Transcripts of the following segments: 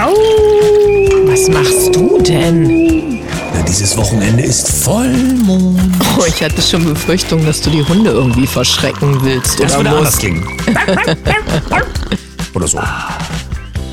Au. Was machst du denn? Na, dieses Wochenende ist Vollmond. Oh, ich hatte schon Befürchtung, dass du die Hunde irgendwie verschrecken willst. Das oder würde anders musst. klingen. Oder so.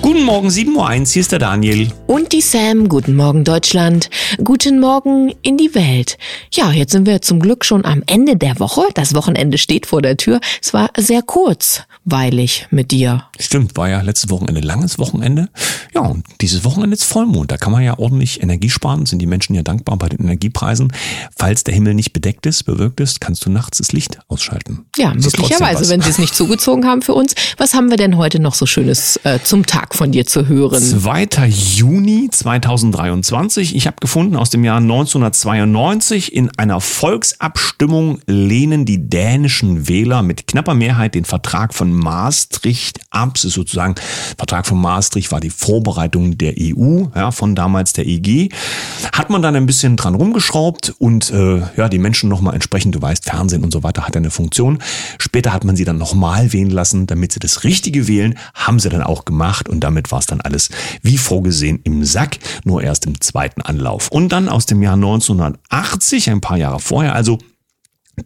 Guten Morgen, 7.01 Uhr, hier ist der Daniel. Und die Sam, guten Morgen Deutschland, guten Morgen in die Welt. Ja, jetzt sind wir zum Glück schon am Ende der Woche. Das Wochenende steht vor der Tür. Es war sehr kurzweilig mit dir. Stimmt, war ja letztes Wochenende langes Wochenende. Ja, und dieses Wochenende ist Vollmond. Da kann man ja ordentlich Energie sparen. Sind die Menschen ja dankbar bei den Energiepreisen. Falls der Himmel nicht bedeckt ist, bewölkt ist, kannst du nachts das Licht ausschalten. Ja, möglicherweise, wenn sie es nicht zugezogen haben für uns. Was haben wir denn heute noch so Schönes äh, zum Tag von dir zu hören? 2. Juni 2023. Ich habe gefunden aus dem Jahr 1992 in einer Volksabstimmung lehnen die dänischen Wähler mit knapper Mehrheit den Vertrag von Maastricht ab. Es ist sozusagen Vertrag von Maastricht war die Vorbereitung der EU, ja, von damals der EG. Hat man dann ein bisschen dran rumgeschraubt und äh, ja, die Menschen nochmal entsprechend, du weißt, Fernsehen und so weiter hat eine Funktion. Später hat man sie dann nochmal wählen lassen, damit sie das Richtige wählen, haben sie dann auch gemacht und damit war es dann alles wie vorgesehen im Sack, nur erst im zweiten Anlauf. Und dann aus dem Jahr 1980, ein paar Jahre vorher, also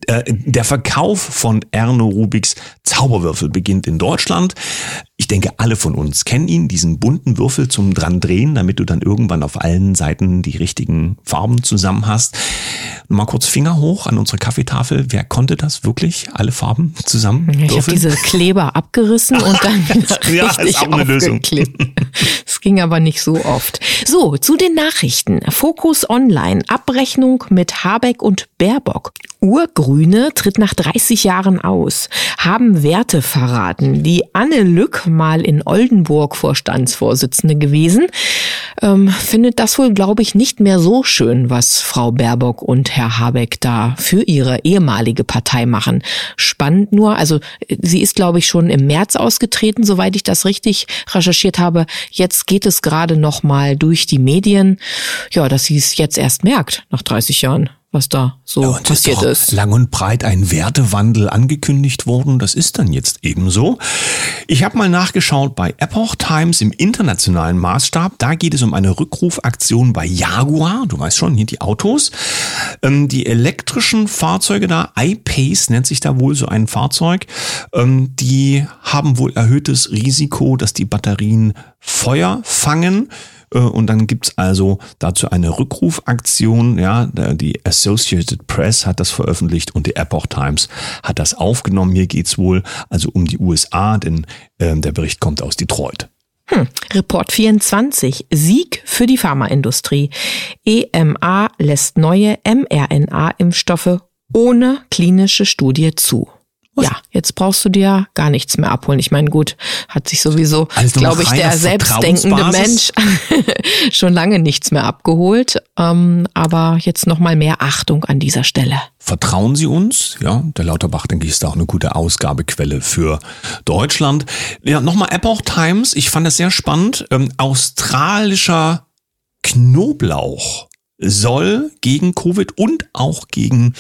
der Verkauf von Erno Rubiks Zauberwürfel beginnt in Deutschland. Ich denke, alle von uns kennen ihn, diesen bunten Würfel zum dran drehen, damit du dann irgendwann auf allen Seiten die richtigen Farben zusammen hast. Mal kurz Finger hoch an unsere Kaffeetafel. Wer konnte das wirklich? Alle Farben zusammen? Ich habe diese Kleber abgerissen und dann Ja, ist richtig auch eine Lösung. Es ging aber nicht so oft. So, zu den Nachrichten. Fokus Online. Abrechnung mit Habeck und Baerbock. Urgrüne tritt nach 30 Jahren aus. Haben Werte verraten. Die Anne Lück, mal in Oldenburg Vorstandsvorsitzende gewesen, ähm, findet das wohl, glaube ich, nicht mehr so schön, was Frau Baerbock und Herr Habeck da für ihre ehemalige Partei machen. Spannend nur, also sie ist, glaube ich, schon im März ausgetreten, soweit ich das richtig recherchiert habe. Jetzt geht es gerade noch mal durch die Medien, ja, dass sie es jetzt erst merkt, nach 30 Jahren, was da so Ja, passiert doch ist. lang und breit ein Wertewandel angekündigt worden. Das ist dann jetzt ebenso. Ich habe mal nachgeschaut bei Epoch Times im internationalen Maßstab. Da geht es um eine Rückrufaktion bei Jaguar. Du weißt schon, hier die Autos. Ähm, die elektrischen Fahrzeuge da, iPace nennt sich da wohl so ein Fahrzeug, ähm, die haben wohl erhöhtes Risiko, dass die Batterien Feuer fangen. Äh, Und dann gibt's also dazu eine Rückrufaktion. Ja, die Associated Press hat das veröffentlicht und die Epoch Times hat das aufgenommen. Hier geht's wohl also um die USA, denn ähm, der Bericht kommt aus Detroit. Report 24. Sieg für die Pharmaindustrie. EMA lässt neue mRNA-Impfstoffe ohne klinische Studie zu. Ja, jetzt brauchst du dir gar nichts mehr abholen. Ich meine, gut, hat sich sowieso, nur glaube ich, der selbstdenkende Mensch schon lange nichts mehr abgeholt. Ähm, aber jetzt nochmal mehr Achtung an dieser Stelle. Vertrauen Sie uns? Ja, der Lauterbach, denke ich, ist da auch eine gute Ausgabequelle für Deutschland. Ja, nochmal Epoch Times. Ich fand das sehr spannend. Ähm, australischer Knoblauch soll gegen Covid und auch gegen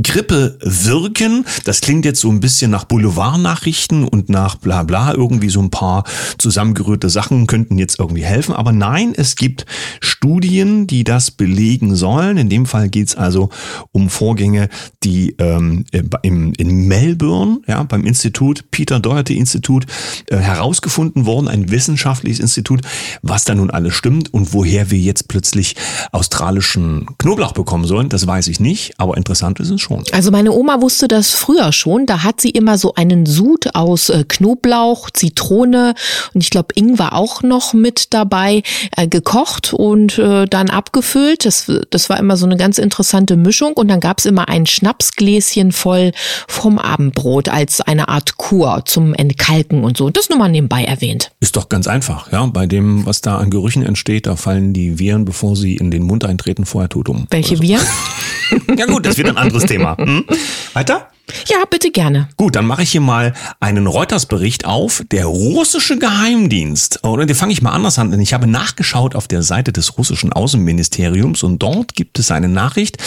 Grippe wirken. Das klingt jetzt so ein bisschen nach Boulevardnachrichten und nach bla bla. Irgendwie so ein paar zusammengerührte Sachen könnten jetzt irgendwie helfen. Aber nein, es gibt Studien, die das belegen sollen. In dem Fall geht's also um Vorgänge, die ähm, im, in Melbourne, ja, beim Institut, Peter Doherty Institut, äh, herausgefunden worden, ein wissenschaftliches Institut, was da nun alles stimmt und woher wir jetzt plötzlich australischen Knoblauch bekommen sollen, das weiß ich nicht, aber interessant ist es schon. Also meine Oma wusste das früher schon. Da hat sie immer so einen Sud aus äh, Knoblauch, Zitrone und ich glaube Ingwer auch noch mit dabei äh, gekocht und äh, dann abgefüllt. Das, das war immer so eine ganz interessante Mischung und dann gab's immer ein Schnapsgläschen voll vom Abendbrot als eine Art Kur zum Entkalken und so. Das nur mal nebenbei erwähnt. Ist doch ganz einfach, ja. Bei dem, was da an Gerüchen entsteht, da fallen die Viren, bevor sie in den Mund eintreten, vorher tot um. Welche Oder wir? so. Ja gut, das wird ein anderes Thema. Hm? Weiter? Ja, bitte gerne. Gut, dann mache ich hier mal einen Reuters-Bericht auf. Der russische Geheimdienst, oder den fange ich mal anders an, denn ich habe nachgeschaut auf der Seite des russischen Außenministeriums und dort gibt es eine Nachricht,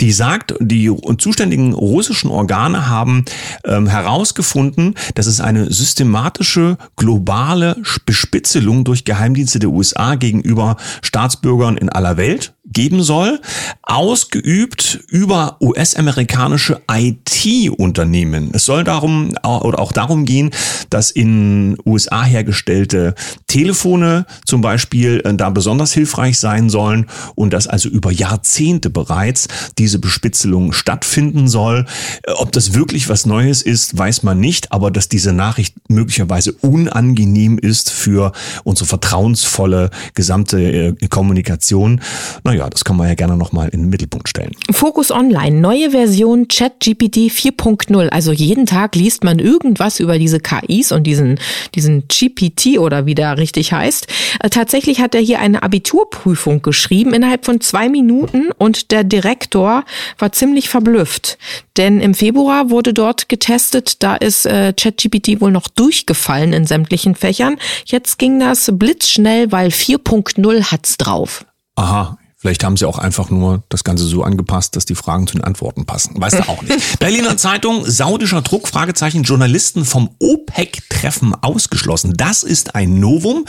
die sagt, die zuständigen russischen Organe haben ähm, herausgefunden, dass es eine systematische globale Bespitzelung durch Geheimdienste der USA gegenüber Staatsbürgern in aller Welt geben soll, ausgeübt über US-amerikanische IT-Unternehmen. Es soll darum oder auch darum gehen, dass in USA hergestellte Telefone zum Beispiel äh, da besonders hilfreich sein sollen und dass also über Jahrzehnte bereits diese Bespitzelung stattfinden soll. Äh, ob das wirklich was Neues ist, weiß man nicht, aber dass diese Nachricht möglicherweise unangenehm ist für unsere vertrauensvolle gesamte äh, Kommunikation. Naja, ja, das kann man ja gerne nochmal in den Mittelpunkt stellen. Fokus Online, neue Version ChatGPT 4.0. Also jeden Tag liest man irgendwas über diese KIs und diesen, diesen GPT oder wie der richtig heißt. Äh, tatsächlich hat er hier eine Abiturprüfung geschrieben innerhalb von zwei Minuten und der Direktor war ziemlich verblüfft. Denn im Februar wurde dort getestet, da ist äh, ChatGPT wohl noch durchgefallen in sämtlichen Fächern. Jetzt ging das blitzschnell, weil 4.0 hat's drauf. Aha, Vielleicht haben sie auch einfach nur das Ganze so angepasst, dass die Fragen zu den Antworten passen. Weißt du auch nicht. Berliner Zeitung, saudischer Druck, Fragezeichen, Journalisten vom OPEC-Treffen ausgeschlossen. Das ist ein Novum.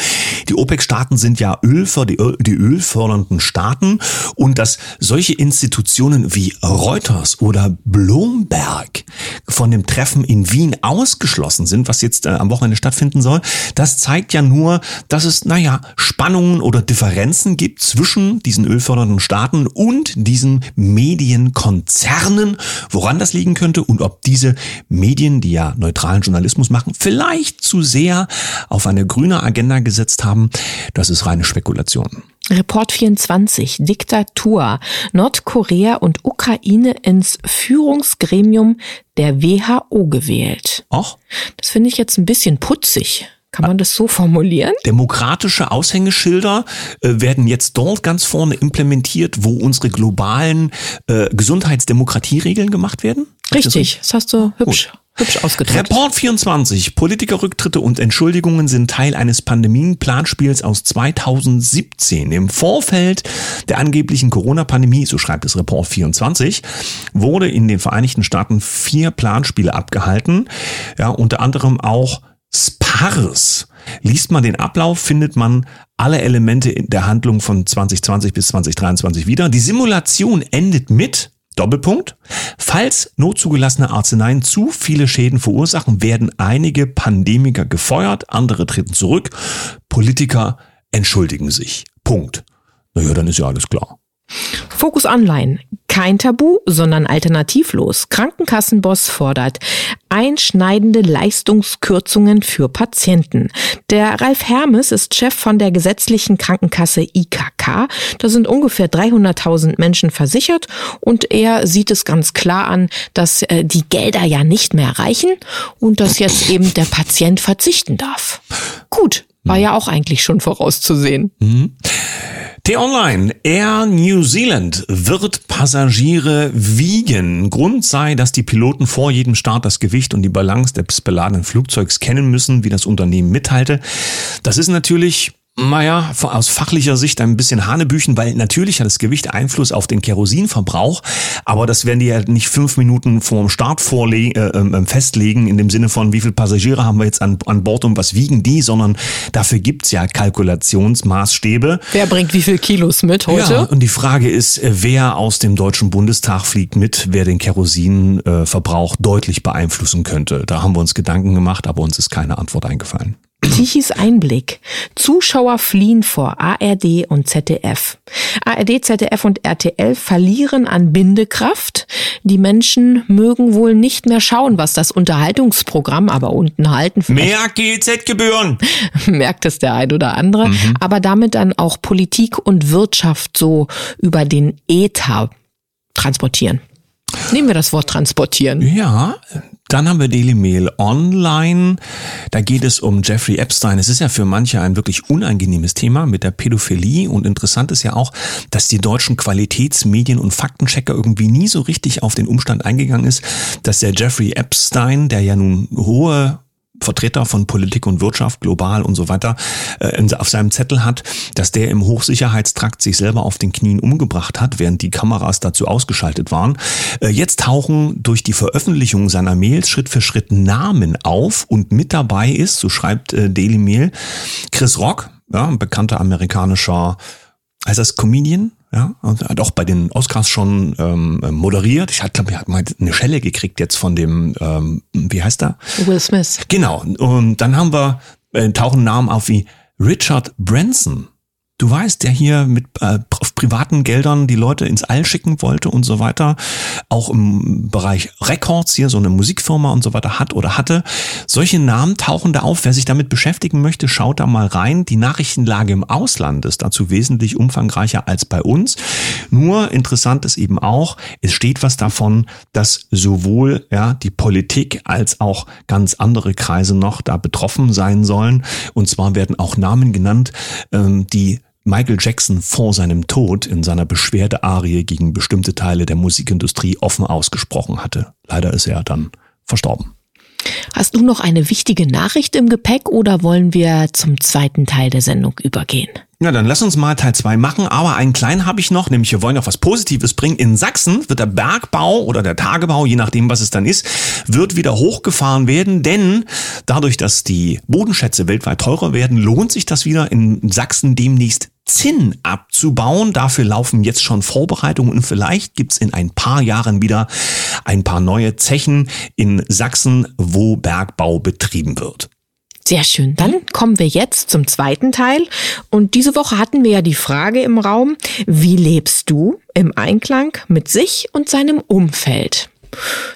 Die OPEC-Staaten sind ja Ölfer, die, Öl, die ölfördernden Staaten und dass solche Institutionen wie Reuters oder Bloomberg von dem Treffen in Wien ausgeschlossen sind, was jetzt äh, am Wochenende stattfinden soll, das zeigt ja nur, dass es, naja, Spannungen oder Differenzen gibt zwischen diesen Öl ölfördernden Staaten und diesen Medienkonzernen, woran das liegen könnte und ob diese Medien, die ja neutralen Journalismus machen, vielleicht zu sehr auf eine grüne Agenda gesetzt haben, das ist reine Spekulation. Report 24, Diktatur. Nordkorea und Ukraine ins Führungsgremium der WHO gewählt. Ach? Das finde ich jetzt ein bisschen putzig. Kann man das so formulieren? Demokratische Aushängeschilder äh, werden jetzt dort ganz vorne implementiert, wo unsere globalen äh, Gesundheitsdemokratieregeln gemacht werden. Richtig, das, hast du hübsch. Gut. Hübsch ausgedrückt. Report 24. Politikerrücktritte und Entschuldigungen sind Teil eines Pandemienplanspiels aus 2017. Im Vorfeld der angeblichen Corona-Pandemie, so schreibt es Report 24, wurde in den Vereinigten Staaten vier Planspiele abgehalten. Ja, unter anderem auch Spars. Liest man den Ablauf, findet man alle Elemente der Handlung von 2020 bis 2023 wieder. Die Simulation endet mit Doppelpunkt. Falls notzugelassene Arzneien zu viele Schäden verursachen, werden einige Pandemiker gefeuert, andere treten zurück, Politiker entschuldigen sich. Punkt. Naja, dann ist ja alles klar. Fokus Online. Kein Tabu, sondern alternativlos. Krankenkassenboss fordert einschneidende Leistungskürzungen für Patienten. Der Ralf Hermes ist Chef von der gesetzlichen Krankenkasse IKK. Da sind ungefähr 300.000 Menschen versichert und er sieht es ganz klar an, dass äh, die Gelder ja nicht mehr reichen und dass jetzt eben der Patient verzichten darf. Gut, war ja auch eigentlich schon vorauszusehen. Mhm. T-Online, Air New Zealand wird Passagiere wiegen. Grund sei, dass die Piloten vor jedem Start das Gewicht und die Balance des beladenen Flugzeugs kennen müssen, wie das Unternehmen mitteilte. Das ist natürlich naja, aus fachlicher Sicht ein bisschen Hanebüchen, weil natürlich hat das Gewicht Einfluss auf den Kerosinverbrauch, aber das werden die ja nicht fünf Minuten vor dem Start vorle äh, äh, festlegen, in dem Sinne von, wie viele Passagiere haben wir jetzt an, an Bord und was wiegen die, sondern dafür gibt's ja Kalkulationsmaßstäbe. Wer bringt wie viel Kilos mit heute? Ja, und die Frage ist, äh, wer aus dem Deutschen Bundestag fliegt mit, wer den Kerosinverbrauch deutlich beeinflussen könnte. Da haben wir uns Gedanken gemacht, aber uns ist keine Antwort eingefallen. Tichys Einblick. Zuschauer fliehen vor ARD und ZDF. ARD, ZDF und RTL verlieren an Bindekraft. Die Menschen mögen wohl nicht mehr schauen, was das Unterhaltungsprogramm aber unten halten. Mehr GEZ-Gebühren! Merkt es der ein oder andere. Mhm. Aber damit dann auch Politik und Wirtschaft so über den Äther transportieren. Nehmen wir das Wort transportieren. Ja, Dann haben wir Daily Mail Online. Da geht es um Jeffrey Epstein. Es ist ja für manche ein wirklich unangenehmes Thema mit der Pädophilie. Und interessant ist ja auch, dass die deutschen Qualitätsmedien und Faktenchecker irgendwie nie so richtig auf den Umstand eingegangen ist, dass der Jeffrey Epstein, der ja nun hohe Vertreter von Politik und Wirtschaft global und so weiter äh, auf seinem Zettel hat, dass der im Hochsicherheitstrakt sich selber auf den Knien umgebracht hat, während die Kameras dazu ausgeschaltet waren. Äh, jetzt tauchen durch die Veröffentlichung seiner Mails Schritt für Schritt Namen auf und mit dabei ist, so schreibt äh, Daily Mail, Chris Rock, ja, ein bekannter amerikanischer heißt das Comedian, ja, und hat auch bei den Oscars schon ähm, moderiert. Ich glaube, er hat mal eine Schelle gekriegt jetzt von dem, ähm, wie heißt er? Will Smith. Genau. Und dann haben wir äh, tauchen Namen auf wie Richard Branson. Du weißt, der hier mit äh, privaten Geldern die Leute ins All schicken wollte und so weiter, auch im Bereich Records hier so eine Musikfirma und so weiter hat oder hatte. Solche Namen tauchen da auf. Wer sich damit beschäftigen möchte, schaut da mal rein. Die Nachrichtenlage im Ausland ist dazu wesentlich umfangreicher als bei uns. Nur interessant ist eben auch, es steht was davon, dass sowohl ja die Politik als auch ganz andere Kreise noch da betroffen sein sollen. Und zwar werden auch Namen genannt, ähm, die Michael Jackson vor seinem Tod in seiner Beschwerdearie gegen bestimmte Teile der Musikindustrie offen ausgesprochen hatte. Leider ist er dann verstorben. Hast du noch eine wichtige Nachricht im Gepäck oder wollen wir zum zweiten Teil der Sendung übergehen? Ja, dann lass uns mal Teil zwei machen, aber einen kleinen habe ich noch, nämlich wir wollen noch was Positives bringen. In Sachsen wird der Bergbau oder der Tagebau, je nachdem was es dann ist, wird wieder hochgefahren werden, denn dadurch, dass die Bodenschätze weltweit teurer werden, lohnt sich das wieder in Sachsen demnächst Zinn abzubauen. Dafür laufen jetzt schon Vorbereitungen und vielleicht gibt's in ein paar Jahren wieder ein paar neue Zechen in Sachsen, wo Bergbau betrieben wird. Sehr schön. Dann kommen wir jetzt zum zweiten Teil. Und diese Woche hatten wir ja die Frage im Raum, wie lebst du im Einklang mit sich und seinem Umfeld?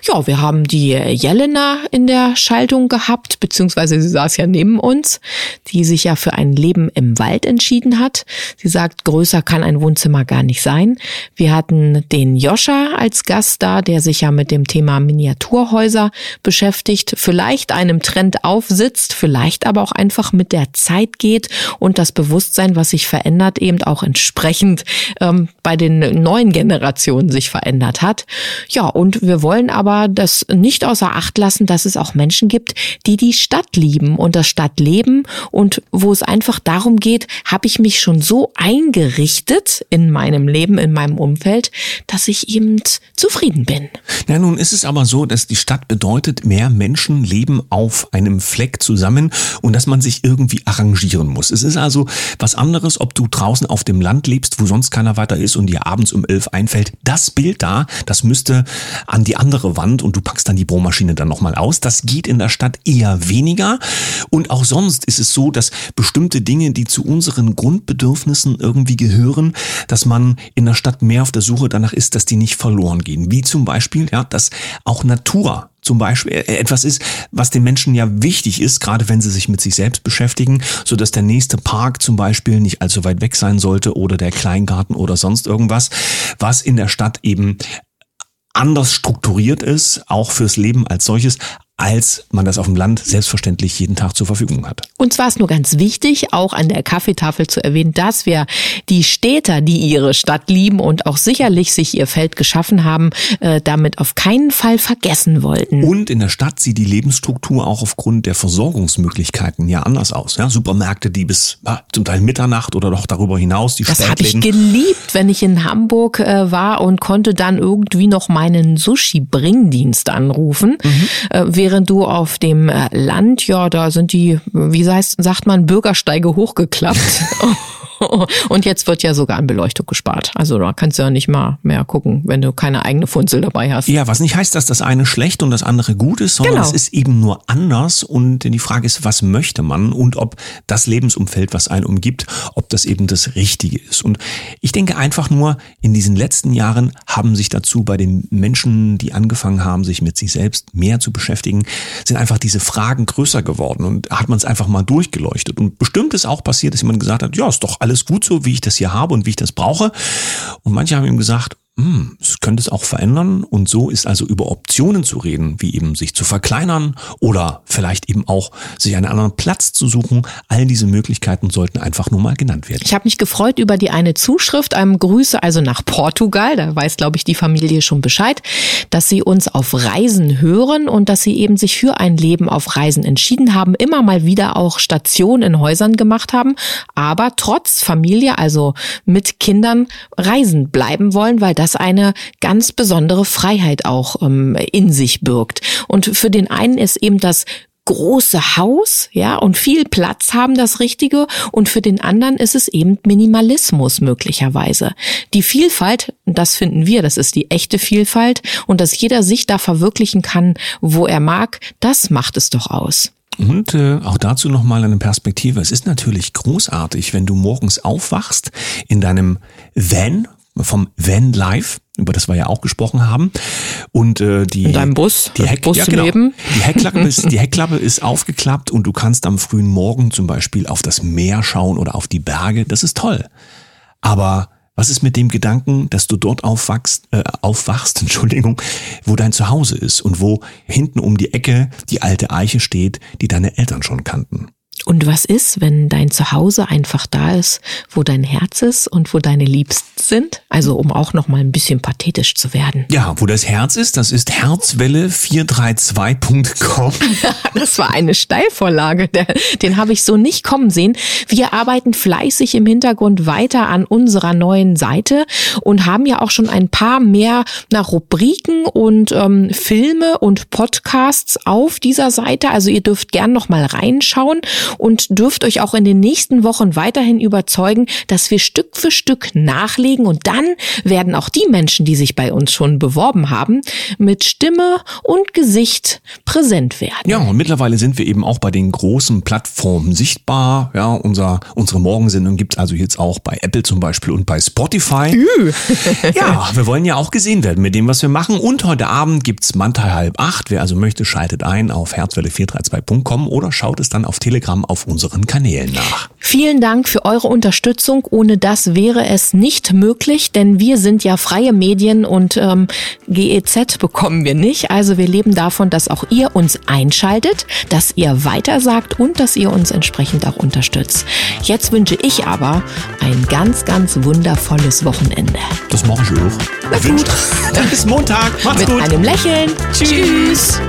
Ja, wir haben die Jelena in der Schaltung gehabt, beziehungsweise sie saß ja neben uns, die sich ja für ein Leben im Wald entschieden hat. Sie sagt, größer kann ein Wohnzimmer gar nicht sein. Wir hatten den Joscha als Gast da, der sich ja mit dem Thema Miniaturhäuser beschäftigt, vielleicht einem Trend aufsitzt, vielleicht aber auch einfach mit der Zeit geht und das Bewusstsein, was sich verändert, eben auch entsprechend ähm, bei den neuen Generationen sich verändert hat. Ja, und wir wollen aber das nicht außer Acht lassen, dass es auch Menschen gibt, die die Stadt lieben und das Stadtleben und wo es einfach darum geht, habe ich mich schon so eingerichtet in meinem Leben, in meinem Umfeld, dass ich eben zufrieden bin. Ja, nun ist es aber so, dass die Stadt bedeutet, mehr Menschen leben auf einem Fleck zusammen und dass man sich irgendwie arrangieren muss. Es ist also was anderes, ob du draußen auf dem Land lebst, wo sonst keiner weiter ist und dir abends um elf einfällt. Das Bild da, das müsste an die andere Wand und du packst dann die Bohrmaschine dann nochmal aus. Das geht in der Stadt eher weniger. Und auch sonst ist es so, dass bestimmte Dinge, die zu unseren Grundbedürfnissen irgendwie gehören, dass man in der Stadt mehr auf der Suche danach ist, dass die nicht verloren gehen. Wie zum Beispiel, ja, dass auch Natur zum Beispiel äh, etwas ist, was den Menschen ja wichtig ist, gerade wenn sie sich mit sich selbst beschäftigen, so dass der nächste Park zum Beispiel nicht allzu weit weg sein sollte oder der Kleingarten oder sonst irgendwas, was in der Stadt eben anders strukturiert ist, auch fürs Leben als solches, als man das auf dem Land selbstverständlich jeden Tag zur Verfügung hat. Und zwar ist nur ganz wichtig, auch an der Kaffeetafel zu erwähnen, dass wir die Städter, die ihre Stadt lieben und auch sicherlich sich ihr Feld geschaffen haben, äh, damit auf keinen Fall vergessen wollten. Und in der Stadt sieht die Lebensstruktur auch aufgrund der Versorgungsmöglichkeiten ja anders aus. Ja, Supermärkte, die bis ja, zum Teil Mitternacht oder doch darüber hinaus die Das habe ich geliebt, wenn ich in Hamburg äh, war und konnte dann irgendwie noch meinen Sushi-Bringdienst anrufen. Mhm. Äh, während du auf dem äh, Land, ja, da sind die, wie heißt, sagt man, Bürgersteige hochgeklappt. Und jetzt wird ja sogar an Beleuchtung gespart. Also da kannst du ja nicht mal mehr gucken, wenn du keine eigene Funzel dabei hast. Ja, was nicht heißt, dass das eine schlecht und das andere gut ist, sondern genau. es ist eben nur anders. Und die Frage ist, was möchte man und ob das Lebensumfeld, was einen umgibt, ob das eben das Richtige ist. Und ich denke einfach nur, in diesen letzten Jahren haben sich dazu bei den Menschen, die angefangen haben, sich mit sich selbst mehr zu beschäftigen, sind einfach diese Fragen größer geworden und hat man es einfach mal durchgeleuchtet. Und bestimmt ist auch passiert, dass jemand gesagt hat, ja, ist doch alles gut so, wie ich das hier habe und wie ich das brauche. Und manche haben ihm gesagt, hm, es könnte es auch verändern. Und so ist also über Optionen zu reden, wie eben sich zu verkleinern oder vielleicht eben auch sich einen anderen Platz zu suchen. All diese Möglichkeiten sollten einfach nur mal genannt werden. Ich habe mich gefreut über die eine Zuschrift, einem Grüße also nach Portugal, da weiß glaube ich die Familie schon Bescheid, dass sie uns auf Reisen hören und dass sie eben sich für ein Leben auf Reisen entschieden haben, immer mal wieder auch Stationen in Häusern gemacht haben, aber trotz Familie, also mit Kindern reisen bleiben wollen, weil das das eine ganz besondere Freiheit auch ähm, in sich birgt. Und für den einen ist eben das große Haus, ja, und viel Platz haben das Richtige und für den anderen ist es eben Minimalismus möglicherweise. Die Vielfalt, das finden wir, das ist die echte Vielfalt und dass jeder sich da verwirklichen kann, wo er mag, das macht es doch aus. Und äh, auch dazu nochmal eine Perspektive. Es ist natürlich großartig, wenn du morgens aufwachst in deinem Van vom Van Life, über das wir ja auch gesprochen haben. Und äh, die, In deinem Bus, die, Heck, Bus ja, genau. die, Heckklappe ist, die Heckklappe ist aufgeklappt und du kannst am frühen Morgen zum Beispiel auf das Meer schauen oder auf die Berge. Das ist toll. Aber was ist mit dem Gedanken, dass du dort aufwachst, äh, aufwachst, Entschuldigung, wo dein Zuhause ist und wo hinten um die Ecke die alte Eiche steht, die deine Eltern schon kannten? Und was ist, wenn dein Zuhause einfach da ist, wo dein Herz ist und wo deine Liebsten sind? Also um auch noch mal ein bisschen pathetisch zu werden. Ja, wo das Herz ist, das ist herzwelle432.com. das war eine Steilvorlage, den habe ich so nicht kommen sehen. Wir arbeiten fleißig im Hintergrund weiter an unserer neuen Seite und haben ja auch schon ein paar mehr nach Rubriken und ähm, Filme und Podcasts auf dieser Seite. Also ihr dürft gern noch mal reinschauen und dürft euch auch in den nächsten Wochen weiterhin überzeugen, dass wir Stück für Stück nachlegen und dann werden auch die Menschen, die sich bei uns schon beworben haben, mit Stimme und Gesicht präsent werden. Ja, und mittlerweile sind wir eben auch bei den großen Plattformen sichtbar. Ja, unser, unsere Morgensendung gibt's also jetzt auch bei Apple zum Beispiel und bei Spotify. ja, wir wollen ja auch gesehen werden mit dem, was wir machen. Und heute Abend gibt's Mantai halb acht. Wer also möchte, schaltet ein auf herzwelle432.com oder schaut es dann auf Telegram auf unseren Kanälen nach. Vielen Dank für eure Unterstützung. Ohne das wäre es nicht möglich, denn wir sind ja freie Medien und ähm, GEZ bekommen wir nicht. Also wir leben davon, dass auch ihr uns einschaltet, dass ihr weitersagt und dass ihr uns entsprechend auch unterstützt. Jetzt wünsche ich aber ein ganz, ganz wundervolles Wochenende. Das mache ich auch. Na gut. Dann bis Montag. Macht's Mit gut. einem Lächeln. Tschüss. Tschüss.